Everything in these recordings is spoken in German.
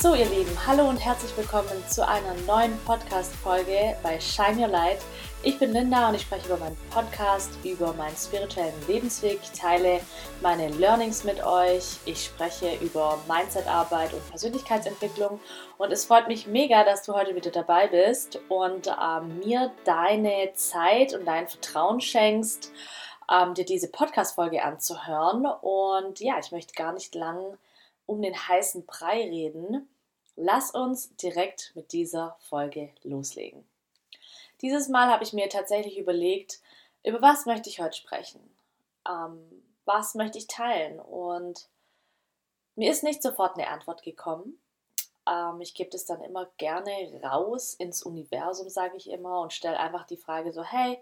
So, ihr Lieben, hallo und herzlich willkommen zu einer neuen Podcast-Folge bei Shine Your Light. Ich bin Linda und ich spreche über meinen Podcast, über meinen spirituellen Lebensweg. Teile meine Learnings mit euch. Ich spreche über Mindsetarbeit und Persönlichkeitsentwicklung. Und es freut mich mega, dass du heute wieder dabei bist und äh, mir deine Zeit und dein Vertrauen schenkst, äh, dir diese Podcast-Folge anzuhören. Und ja, ich möchte gar nicht lang um den heißen Brei reden. Lass uns direkt mit dieser Folge loslegen. Dieses Mal habe ich mir tatsächlich überlegt, über was möchte ich heute sprechen? Ähm, was möchte ich teilen? Und mir ist nicht sofort eine Antwort gekommen. Ähm, ich gebe es dann immer gerne raus ins Universum, sage ich immer, und stelle einfach die Frage so, hey,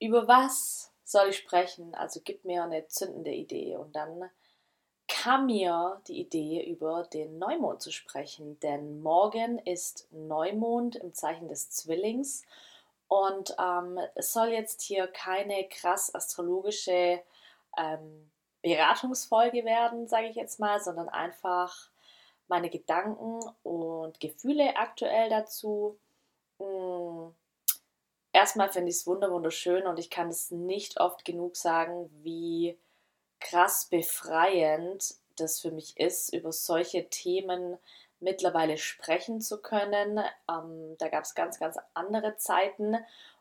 über was soll ich sprechen? Also gib mir eine zündende Idee. Und dann kam mir die Idee, über den Neumond zu sprechen, denn morgen ist Neumond im Zeichen des Zwillings und ähm, es soll jetzt hier keine krass astrologische ähm, Beratungsfolge werden, sage ich jetzt mal, sondern einfach meine Gedanken und Gefühle aktuell dazu. Hm. Erstmal finde ich es wunderschön und ich kann es nicht oft genug sagen, wie krass befreiend das für mich ist, über solche Themen mittlerweile sprechen zu können. Ähm, da gab es ganz, ganz andere Zeiten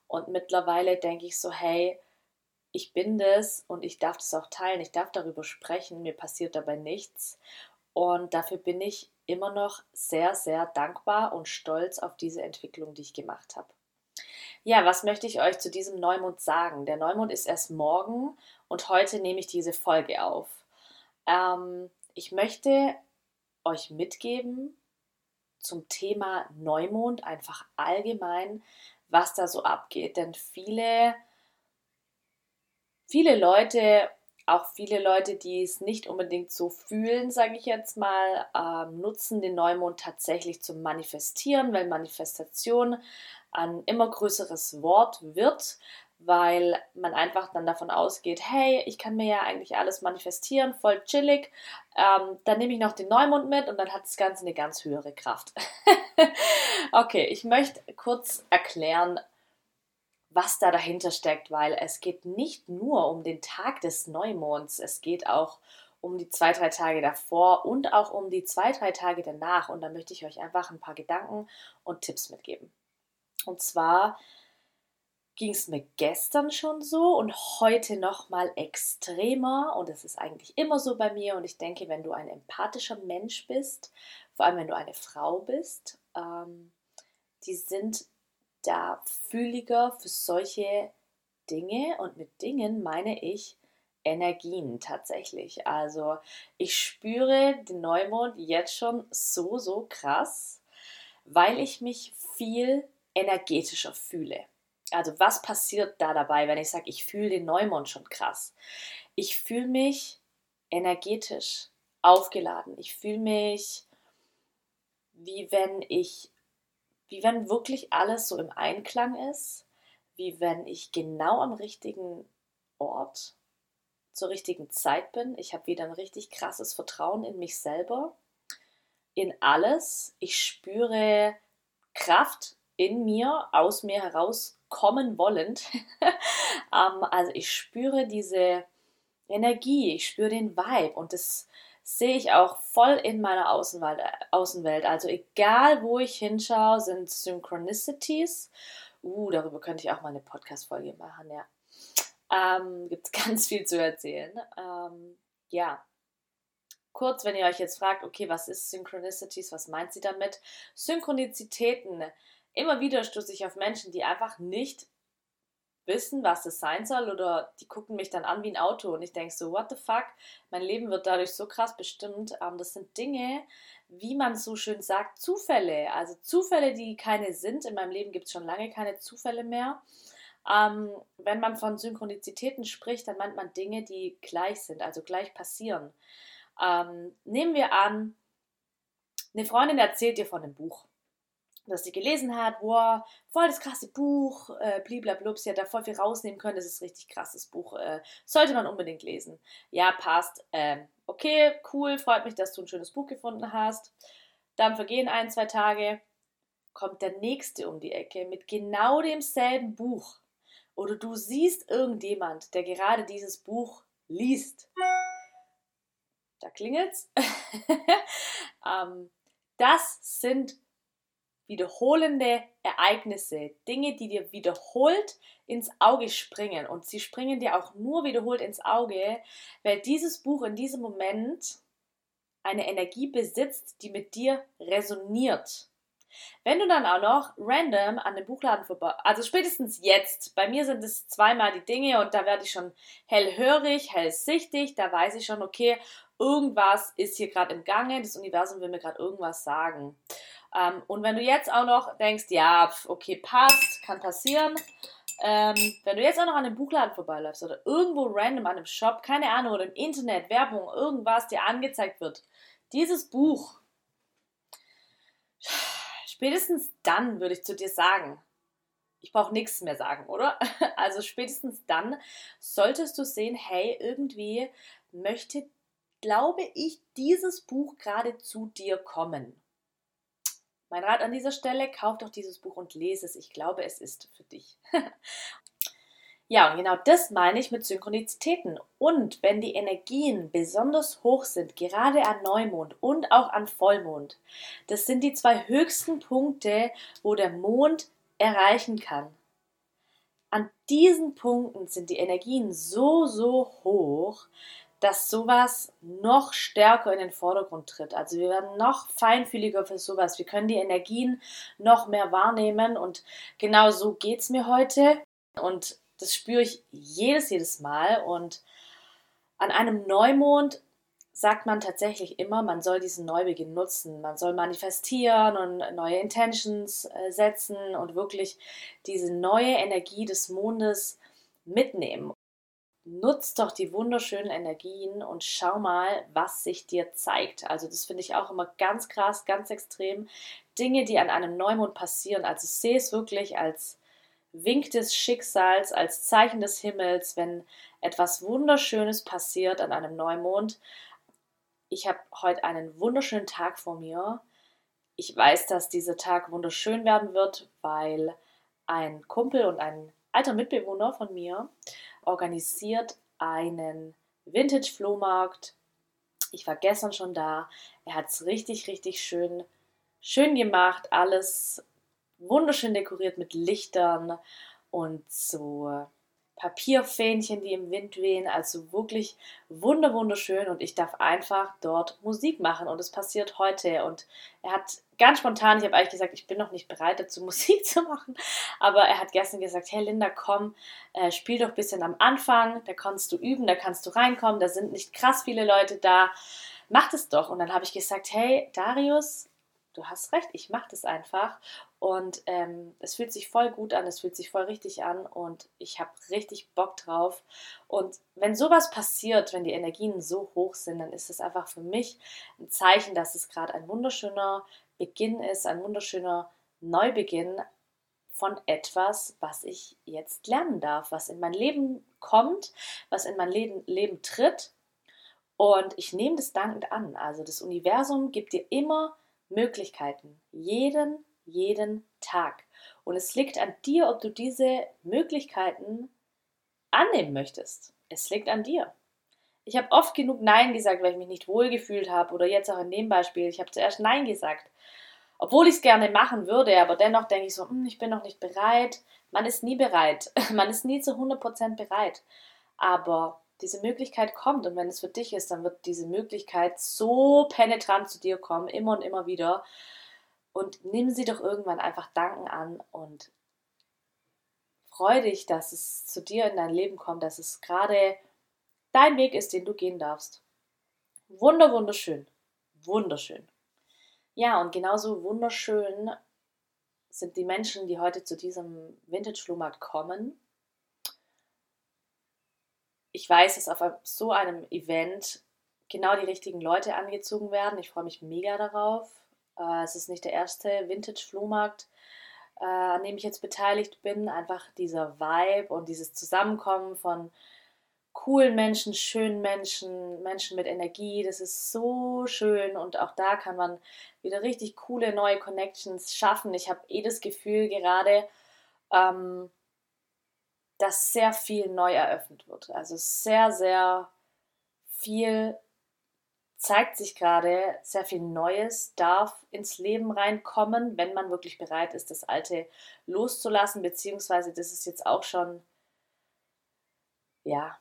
und mittlerweile denke ich so, hey, ich bin das und ich darf das auch teilen, ich darf darüber sprechen, mir passiert dabei nichts und dafür bin ich immer noch sehr, sehr dankbar und stolz auf diese Entwicklung, die ich gemacht habe. Ja, was möchte ich euch zu diesem Neumond sagen? Der Neumond ist erst morgen und heute nehme ich diese Folge auf. Ähm, ich möchte euch mitgeben zum Thema Neumond, einfach allgemein, was da so abgeht. Denn viele, viele Leute, auch viele Leute, die es nicht unbedingt so fühlen, sage ich jetzt mal, ähm, nutzen den Neumond tatsächlich zum Manifestieren, weil Manifestation ein immer größeres Wort wird weil man einfach dann davon ausgeht, hey, ich kann mir ja eigentlich alles manifestieren, voll chillig. Ähm, dann nehme ich noch den Neumond mit und dann hat das Ganze eine ganz höhere Kraft. okay, ich möchte kurz erklären, was da dahinter steckt, weil es geht nicht nur um den Tag des Neumonds, es geht auch um die zwei, drei Tage davor und auch um die zwei, drei Tage danach. Und da möchte ich euch einfach ein paar Gedanken und Tipps mitgeben. Und zwar ging es mir gestern schon so und heute noch mal extremer und es ist eigentlich immer so bei mir und ich denke, wenn du ein empathischer Mensch bist, vor allem wenn du eine Frau bist, ähm, die sind da fühliger für solche Dinge und mit Dingen meine ich Energien tatsächlich. Also ich spüre den Neumond jetzt schon so, so krass, weil ich mich viel energetischer fühle. Also was passiert da dabei, wenn ich sage, ich fühle den Neumond schon krass? Ich fühle mich energetisch aufgeladen. Ich fühle mich wie wenn ich, wie wenn wirklich alles so im Einklang ist, wie wenn ich genau am richtigen Ort zur richtigen Zeit bin. Ich habe wieder ein richtig krasses Vertrauen in mich selber, in alles. Ich spüre Kraft in mir, aus mir heraus kommen wollend. ähm, also ich spüre diese Energie, ich spüre den Vibe und das sehe ich auch voll in meiner Außenwelt, Außenwelt. Also egal wo ich hinschaue, sind Synchronicities. Uh, darüber könnte ich auch mal eine Podcast-Folge machen, ja. Ähm, Gibt es ganz viel zu erzählen. Ähm, ja, kurz, wenn ihr euch jetzt fragt, okay, was ist Synchronicities, was meint sie damit? Synchronizitäten immer wieder stoße ich auf Menschen, die einfach nicht wissen, was das sein soll oder die gucken mich dann an wie ein Auto und ich denke so, what the fuck, mein Leben wird dadurch so krass bestimmt. Ähm, das sind Dinge, wie man so schön sagt, Zufälle. Also Zufälle, die keine sind. In meinem Leben gibt es schon lange keine Zufälle mehr. Ähm, wenn man von Synchronizitäten spricht, dann meint man Dinge, die gleich sind, also gleich passieren. Ähm, nehmen wir an, eine Freundin erzählt dir von einem Buch dass sie gelesen hat, wow, voll das krasse Buch, äh, bliblablub, sie hat da voll viel rausnehmen können, das ist richtig krasses Buch, äh, sollte man unbedingt lesen. Ja, passt, ähm, okay, cool, freut mich, dass du ein schönes Buch gefunden hast. Dann vergehen ein, zwei Tage, kommt der nächste um die Ecke mit genau demselben Buch. Oder du siehst irgendjemand, der gerade dieses Buch liest. Da klingelt's. ähm, das sind wiederholende Ereignisse, Dinge, die dir wiederholt ins Auge springen. Und sie springen dir auch nur wiederholt ins Auge, weil dieses Buch in diesem Moment eine Energie besitzt, die mit dir resoniert. Wenn du dann auch noch random an dem Buchladen vorbei, also spätestens jetzt, bei mir sind es zweimal die Dinge und da werde ich schon hellhörig, hellsichtig, da weiß ich schon, okay, irgendwas ist hier gerade im Gange, das Universum will mir gerade irgendwas sagen. Ähm, und wenn du jetzt auch noch denkst, ja, okay, passt, kann passieren, ähm, wenn du jetzt auch noch an einem Buchladen vorbeiläufst oder irgendwo random an einem Shop, keine Ahnung, oder im Internet, Werbung, irgendwas dir angezeigt wird, dieses Buch, spätestens dann würde ich zu dir sagen, ich brauche nichts mehr sagen, oder? Also spätestens dann solltest du sehen, hey, irgendwie möchte, glaube ich, dieses Buch gerade zu dir kommen. Mein Rat an dieser Stelle, kauf doch dieses Buch und lese es. Ich glaube, es ist für dich. ja, und genau das meine ich mit Synchronizitäten. Und wenn die Energien besonders hoch sind, gerade an Neumond und auch an Vollmond, das sind die zwei höchsten Punkte, wo der Mond erreichen kann. An diesen Punkten sind die Energien so, so hoch, dass sowas noch stärker in den Vordergrund tritt. Also wir werden noch feinfühliger für sowas. Wir können die Energien noch mehr wahrnehmen und genau so geht es mir heute. Und das spüre ich jedes, jedes Mal. Und an einem Neumond sagt man tatsächlich immer, man soll diesen Neubeginn nutzen. Man soll manifestieren und neue Intentions äh, setzen und wirklich diese neue Energie des Mondes mitnehmen nutz doch die wunderschönen Energien und schau mal, was sich dir zeigt. Also das finde ich auch immer ganz krass, ganz extrem. Dinge, die an einem Neumond passieren. Also sehe es wirklich als Wink des Schicksals, als Zeichen des Himmels, wenn etwas Wunderschönes passiert an einem Neumond. Ich habe heute einen wunderschönen Tag vor mir. Ich weiß, dass dieser Tag wunderschön werden wird, weil ein Kumpel und ein alter Mitbewohner von mir organisiert einen Vintage-Flohmarkt. Ich war gestern schon da. Er hat es richtig, richtig schön, schön gemacht. Alles wunderschön dekoriert mit Lichtern und so Papierfähnchen, die im Wind wehen. Also wirklich wunder wunderschön und ich darf einfach dort Musik machen und es passiert heute. Und er hat ganz spontan, ich habe eigentlich gesagt, ich bin noch nicht bereit dazu Musik zu machen, aber er hat gestern gesagt, hey Linda, komm, äh, spiel doch ein bisschen am Anfang, da kannst du üben, da kannst du reinkommen, da sind nicht krass viele Leute da, mach das doch. Und dann habe ich gesagt, hey Darius, du hast recht, ich mache das einfach. Und ähm, es fühlt sich voll gut an, es fühlt sich voll richtig an und ich habe richtig Bock drauf. Und wenn sowas passiert, wenn die Energien so hoch sind, dann ist es einfach für mich ein Zeichen, dass es gerade ein wunderschöner Beginn ist, ein wunderschöner Neubeginn von etwas, was ich jetzt lernen darf, was in mein Leben kommt, was in mein Leben, Leben tritt. Und ich nehme das dankend an. Also das Universum gibt dir immer Möglichkeiten. Jeden, jeden Tag. Und es liegt an dir, ob du diese Möglichkeiten annehmen möchtest. Es liegt an dir. Ich habe oft genug Nein gesagt, weil ich mich nicht wohlgefühlt habe. Oder jetzt auch in dem Beispiel. Ich habe zuerst Nein gesagt. Obwohl ich es gerne machen würde, aber dennoch denke ich so, hm, ich bin noch nicht bereit. Man ist nie bereit. Man ist nie zu 100% bereit. Aber diese Möglichkeit kommt und wenn es für dich ist, dann wird diese Möglichkeit so penetrant zu dir kommen, immer und immer wieder. Und nimm sie doch irgendwann einfach Danken an und freu dich, dass es zu dir in dein Leben kommt, dass es gerade dein Weg ist, den du gehen darfst. Wunder, wunderschön. Wunderschön. Ja, und genauso wunderschön sind die Menschen, die heute zu diesem Vintage-Flohmarkt kommen ich weiß, dass auf so einem Event genau die richtigen Leute angezogen werden. Ich freue mich mega darauf. Äh, es ist nicht der erste Vintage-Flohmarkt, äh, an dem ich jetzt beteiligt bin. Einfach dieser Vibe und dieses Zusammenkommen von coolen Menschen, schönen Menschen, Menschen mit Energie. Das ist so schön und auch da kann man wieder richtig coole neue Connections schaffen. Ich habe eh das Gefühl gerade, ähm, dass sehr viel neu eröffnet wird. Also sehr, sehr viel zeigt sich gerade, sehr viel Neues darf ins Leben reinkommen, wenn man wirklich bereit ist, das Alte loszulassen, beziehungsweise das ist jetzt auch schon, ja,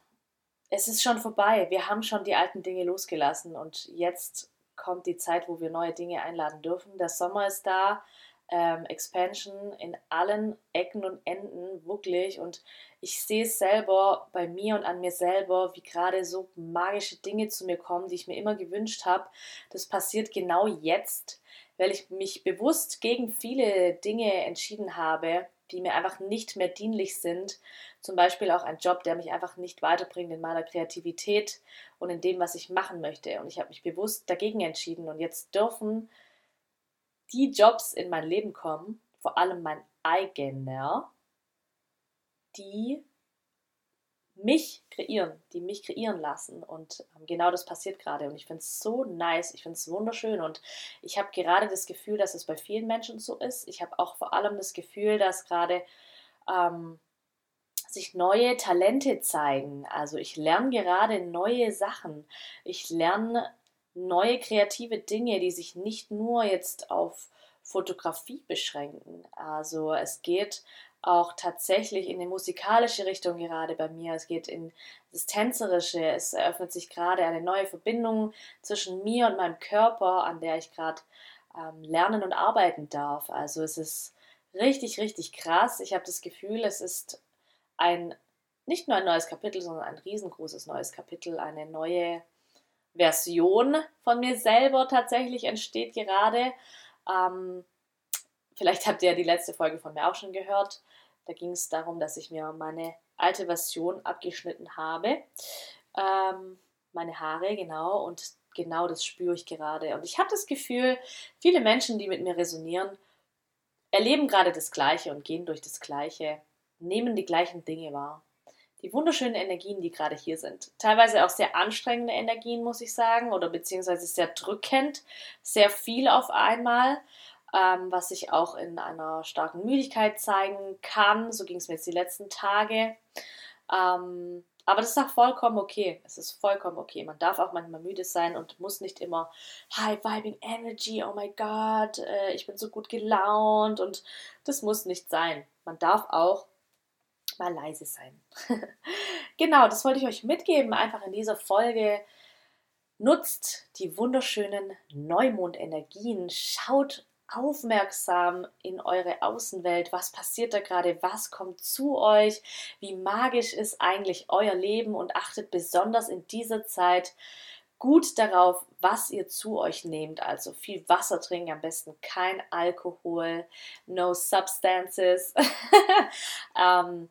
es ist schon vorbei. Wir haben schon die alten Dinge losgelassen und jetzt kommt die Zeit, wo wir neue Dinge einladen dürfen. Der Sommer ist da, ähm, Expansion in allen Ecken und Enden, wirklich. Und ich sehe es selber bei mir und an mir selber, wie gerade so magische Dinge zu mir kommen, die ich mir immer gewünscht habe. Das passiert genau jetzt, weil ich mich bewusst gegen viele Dinge entschieden habe, die mir einfach nicht mehr dienlich sind. Zum Beispiel auch ein Job, der mich einfach nicht weiterbringt in meiner Kreativität und in dem, was ich machen möchte. Und ich habe mich bewusst dagegen entschieden. Und jetzt dürfen die Jobs in mein Leben kommen, vor allem mein eigener, die mich kreieren, die mich kreieren lassen. Und ähm, genau das passiert gerade. Und ich finde es so nice, ich finde es wunderschön. Und ich habe gerade das Gefühl, dass es bei vielen Menschen so ist. Ich habe auch vor allem das Gefühl, dass gerade ähm, sich neue Talente zeigen. Also ich lerne gerade neue Sachen. Ich lerne neue kreative Dinge, die sich nicht nur jetzt auf Fotografie beschränken. Also es geht auch tatsächlich in die musikalische Richtung gerade bei mir. Es geht in das Tänzerische. Es eröffnet sich gerade eine neue Verbindung zwischen mir und meinem Körper, an der ich gerade ähm, lernen und arbeiten darf. Also es ist richtig, richtig krass. Ich habe das Gefühl, es ist ein nicht nur ein neues Kapitel, sondern ein riesengroßes neues Kapitel, eine neue Version von mir selber tatsächlich entsteht gerade. Ähm, vielleicht habt ihr ja die letzte Folge von mir auch schon gehört. Da ging es darum, dass ich mir meine alte Version abgeschnitten habe. Ähm, meine Haare, genau. Und genau das spüre ich gerade. Und ich habe das Gefühl, viele Menschen, die mit mir resonieren, erleben gerade das Gleiche und gehen durch das Gleiche, nehmen die gleichen Dinge wahr. Die wunderschönen Energien, die gerade hier sind. Teilweise auch sehr anstrengende Energien, muss ich sagen, oder beziehungsweise sehr drückend, sehr viel auf einmal ähm, was sich auch in einer starken Müdigkeit zeigen kann. So ging es mir jetzt die letzten Tage. Ähm, aber das ist auch vollkommen okay. Es ist vollkommen okay. Man darf auch manchmal müde sein und muss nicht immer High Vibing Energy, oh my God, äh, ich bin so gut gelaunt und das muss nicht sein. Man darf auch mal leise sein. genau, das wollte ich euch mitgeben, einfach in dieser Folge. Nutzt die wunderschönen Neumondenergien, schaut aufmerksam in eure Außenwelt. Was passiert da gerade? Was kommt zu euch? Wie magisch ist eigentlich euer Leben? Und achtet besonders in dieser Zeit gut darauf, was ihr zu euch nehmt. Also viel Wasser trinken, am besten kein Alkohol, no substances. ähm,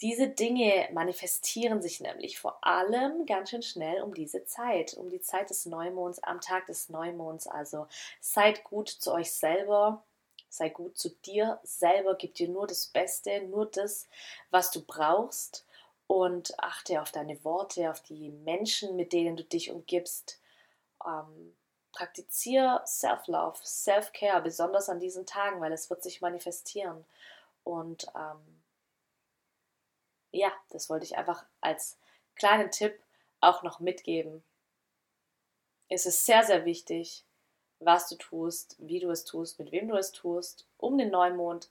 diese Dinge manifestieren sich nämlich vor allem ganz schön schnell um diese Zeit, um die Zeit des Neumonds, am Tag des Neumonds. Also seid gut zu euch selber, sei gut zu dir selber, gib dir nur das Beste, nur das, was du brauchst und achte auf deine Worte, auf die Menschen, mit denen du dich umgibst. Ähm, praktiziere Self-Love, Self-Care, besonders an diesen Tagen, weil es wird sich manifestieren. Und ähm, ja, das wollte ich einfach als kleinen Tipp auch noch mitgeben. Es ist sehr, sehr wichtig, was du tust, wie du es tust, mit wem du es tust, um den Neumond,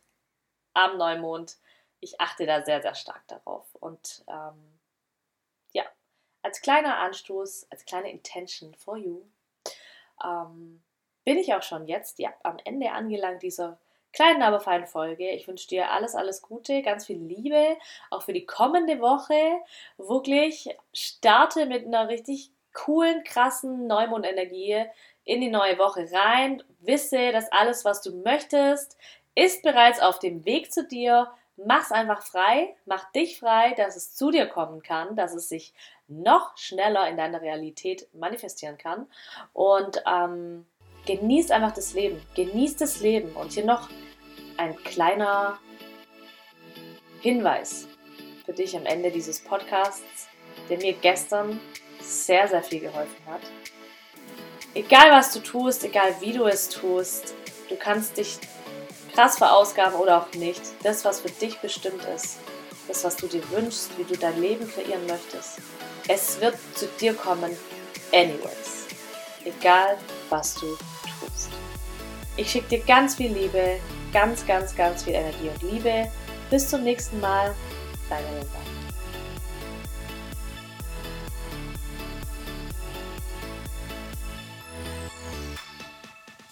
am Neumond. Ich achte da sehr, sehr stark darauf. Und ähm, ja, als kleiner Anstoß, als kleine Intention for you, ähm, bin ich auch schon jetzt ja, am Ende angelangt dieser kleinen, aber feinen Folge. Ich wünsche dir alles, alles Gute, ganz viel Liebe, auch für die kommende Woche. Wirklich starte mit einer richtig coolen, krassen Neumondenergie in die neue Woche rein. Wisse, dass alles, was du möchtest, ist bereits auf dem Weg zu dir. Mach's einfach frei, mach dich frei, dass es zu dir kommen kann, dass es sich noch schneller in deiner Realität manifestieren kann. Und ähm, genießt einfach das Leben. Genießt das Leben. Und hier noch ein kleiner Hinweis für dich am Ende dieses Podcasts. der mir gestern sehr, sehr viel geholfen hat. Egal was du tust, egal wie du es tust, du kannst dich krass verausgaben oder auch nicht. Das, was für dich bestimmt ist, das, was du dir wünschst, wie du dein Leben kreieren möchtest, es wird zu dir kommen, anyways. Egal was du tust. Ich schicke dir ganz viel Liebe, ganz, ganz, ganz viel Energie und Liebe. Bis zum nächsten Mal, deine Linda.